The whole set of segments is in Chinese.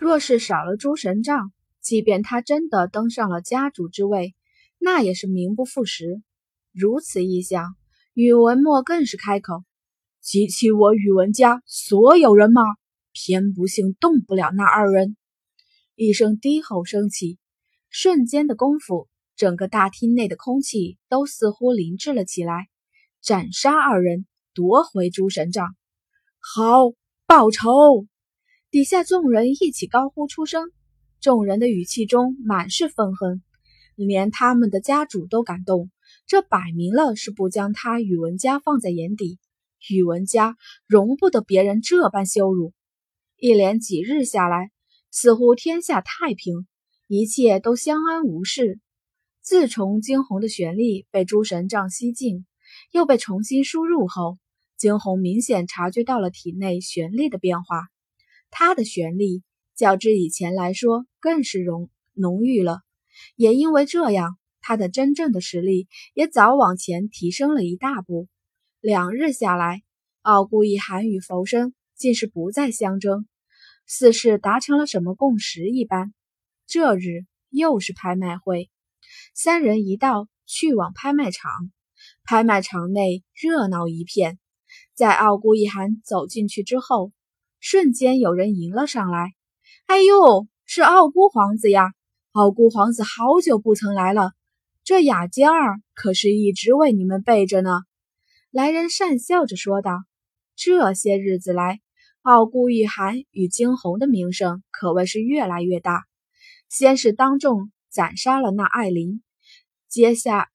若是少了诸神杖，即便他真的登上了家主之位，那也是名不副实。如此一想，宇文墨更是开口：“集齐我宇文家所有人马，偏不幸动不了那二人。”一声低吼升起，瞬间的功夫，整个大厅内的空气都似乎凝滞了起来。斩杀二人，夺回诸神杖，好报仇！底下众人一起高呼出声，众人的语气中满是愤恨，连他们的家主都感动。这摆明了是不将他宇文家放在眼底，宇文家容不得别人这般羞辱。一连几日下来，似乎天下太平，一切都相安无事。自从惊鸿的玄力被诸神杖吸尽。又被重新输入后，惊鸿明显察觉到了体内玄力的变化。他的玄力较之以前来说更是浓浓郁了，也因为这样，他的真正的实力也早往前提升了一大步。两日下来，傲孤一寒与浮生竟是不再相争，似是达成了什么共识一般。这日又是拍卖会，三人一道去往拍卖场。拍卖场内热闹一片，在傲孤一寒走进去之后，瞬间有人迎了上来。哎呦，是傲孤皇子呀！傲孤皇子好久不曾来了，这雅间儿可是一直为你们备着呢。来人讪笑着说道：“这些日子来，傲孤一寒与惊鸿的名声可谓是越来越大。先是当众斩杀了那艾琳，接下……”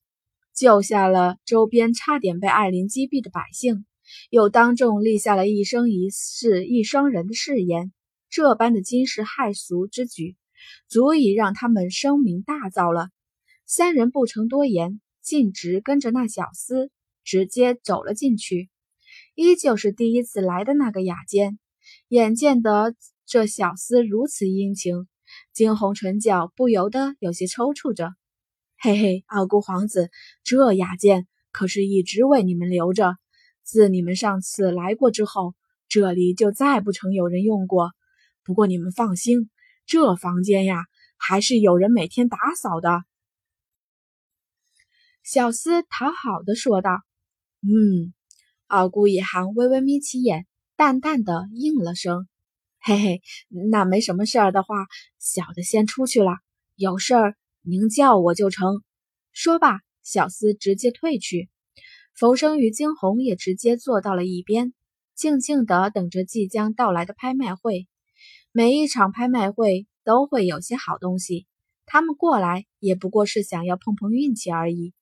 救下了周边差点被艾琳击毙的百姓，又当众立下了一生一世一双人的誓言。这般的惊世骇俗之举，足以让他们声名大噪了。三人不成多言，径直跟着那小厮直接走了进去。依旧是第一次来的那个雅间，眼见得这小厮如此殷勤，惊鸿唇角不由得有些抽搐着。嘿嘿，傲孤皇子，这雅间可是一直为你们留着。自你们上次来过之后，这里就再不曾有人用过。不过你们放心，这房间呀，还是有人每天打扫的。小厮讨好的说道：“嗯。”傲孤一寒微微眯起眼，淡淡的应了声：“嘿嘿，那没什么事儿的话，小的先出去了。有事儿。”您叫我就成。说罢，小厮直接退去。浮生与惊鸿也直接坐到了一边，静静的等着即将到来的拍卖会。每一场拍卖会都会有些好东西，他们过来也不过是想要碰碰运气而已。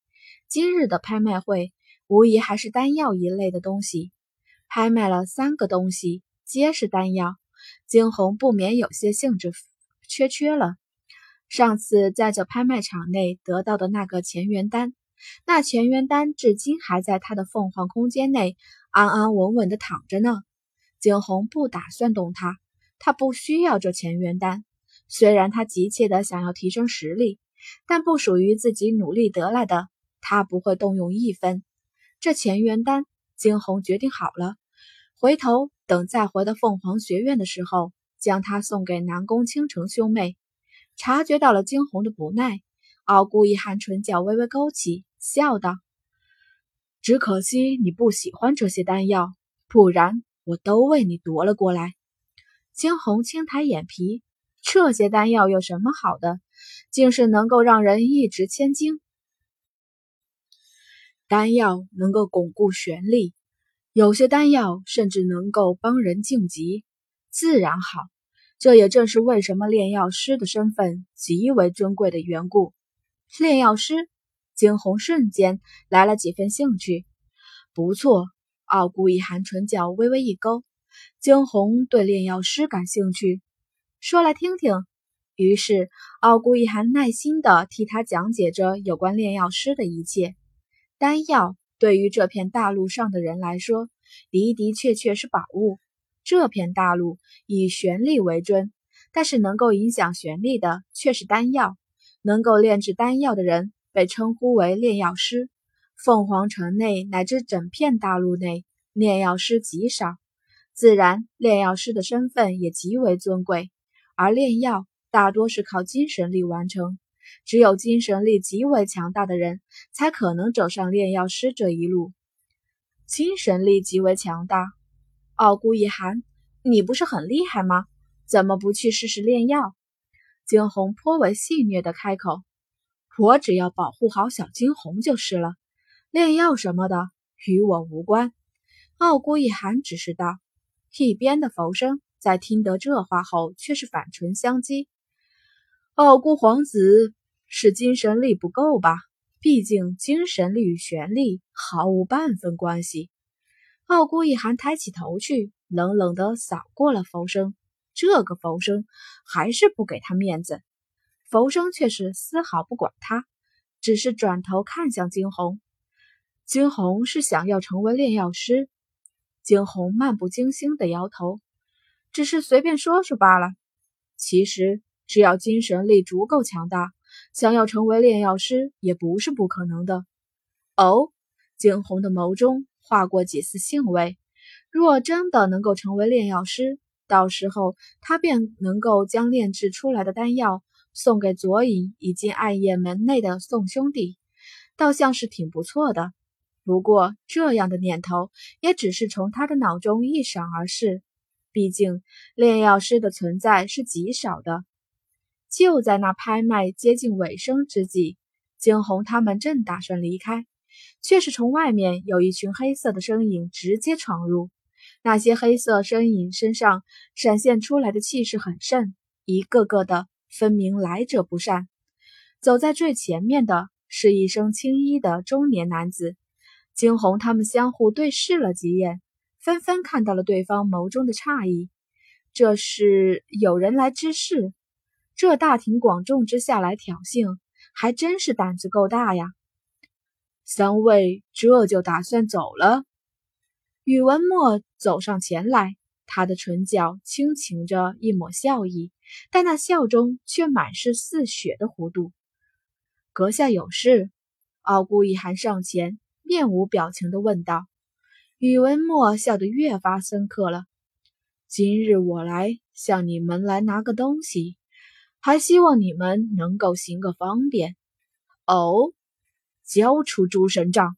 今日的拍卖会无疑还是丹药一类的东西，拍卖了三个东西，皆是丹药。惊鸿不免有些兴致缺缺了。上次在这拍卖场内得到的那个乾元丹，那乾元丹至今还在他的凤凰空间内安安稳稳的躺着呢。惊鸿不打算动它，他不需要这乾元丹。虽然他急切的想要提升实力，但不属于自己努力得来的，他不会动用一分。这乾元丹，惊鸿决定好了，回头等再回到凤凰学院的时候，将它送给南宫倾城兄妹。察觉到了惊鸿的不耐，傲孤一寒唇角微微勾起，笑道：“只可惜你不喜欢这些丹药，不然我都为你夺了过来。”惊鸿轻抬眼皮，这些丹药有什么好的？竟是能够让人一掷千金。丹药能够巩固玄力，有些丹药甚至能够帮人晋级，自然好。这也正是为什么炼药师的身份极为尊贵的缘故。炼药师，惊鸿瞬间来了几分兴趣。不错，傲孤一寒唇角微微一勾，惊鸿对炼药师感兴趣，说来听听。于是，傲孤一寒耐心地替他讲解着有关炼药师的一切。丹药对于这片大陆上的人来说，的的确确是宝物。这片大陆以玄力为尊，但是能够影响玄力的却是丹药。能够炼制丹药的人被称呼为炼药师。凤凰城内乃至整片大陆内，炼药师极少，自然炼药师的身份也极为尊贵。而炼药大多是靠精神力完成。只有精神力极为强大的人，才可能走上炼药师这一路。精神力极为强大，傲孤一寒，你不是很厉害吗？怎么不去试试炼药？惊鸿颇为戏谑的开口：“我只要保护好小金红就是了，炼药什么的与我无关。”傲孤一寒只是道。一边的浮生在听得这话后，却是反唇相讥：“傲孤皇子。”是精神力不够吧？毕竟精神力与玄力毫无半分关系。傲孤一寒抬起头去，冷冷的扫过了浮生。这个浮生还是不给他面子。浮生却是丝毫不管他，只是转头看向惊鸿。惊鸿是想要成为炼药师？惊鸿漫不经心的摇头，只是随便说说罢了。其实只要精神力足够强大。想要成为炼药师也不是不可能的。哦，惊鸿的眸中划过几丝兴味。若真的能够成为炼药师，到时候他便能够将炼制出来的丹药送给左影以及暗夜门内的宋兄弟，倒像是挺不错的。不过这样的念头也只是从他的脑中一闪而逝。毕竟炼药师的存在是极少的。就在那拍卖接近尾声之际，惊鸿他们正打算离开，却是从外面有一群黑色的身影直接闯入。那些黑色身影身上闪现出来的气势很盛，一个个的分明来者不善。走在最前面的是一身青衣的中年男子。惊鸿他们相互对视了几眼，纷纷看到了对方眸中的诧异。这是有人来之事。这大庭广众之下来挑衅，还真是胆子够大呀！三位这就打算走了？宇文墨走上前来，他的唇角轻噙着一抹笑意，但那笑中却满是似血的弧度。阁下有事？傲孤一寒上前，面无表情的问道。宇文墨笑得越发深刻了。今日我来向你们来拿个东西。还希望你们能够行个方便哦，交出诸神杖！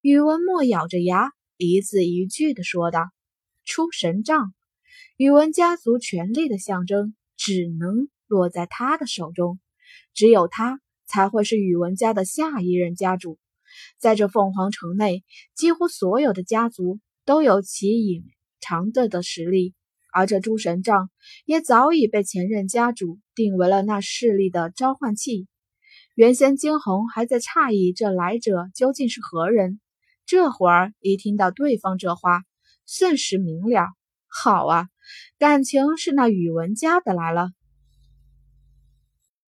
宇文墨咬着牙，一字一句的说道：“出神杖，宇文家族权力的象征，只能落在他的手中。只有他才会是宇文家的下一任家主。在这凤凰城内，几乎所有的家族都有其隐藏着的实力。”而这诸神杖也早已被前任家主定为了那势力的召唤器。原先惊鸿还在诧异这来者究竟是何人，这会儿一听到对方这话，瞬时明了。好啊，感情是那宇文家的来了。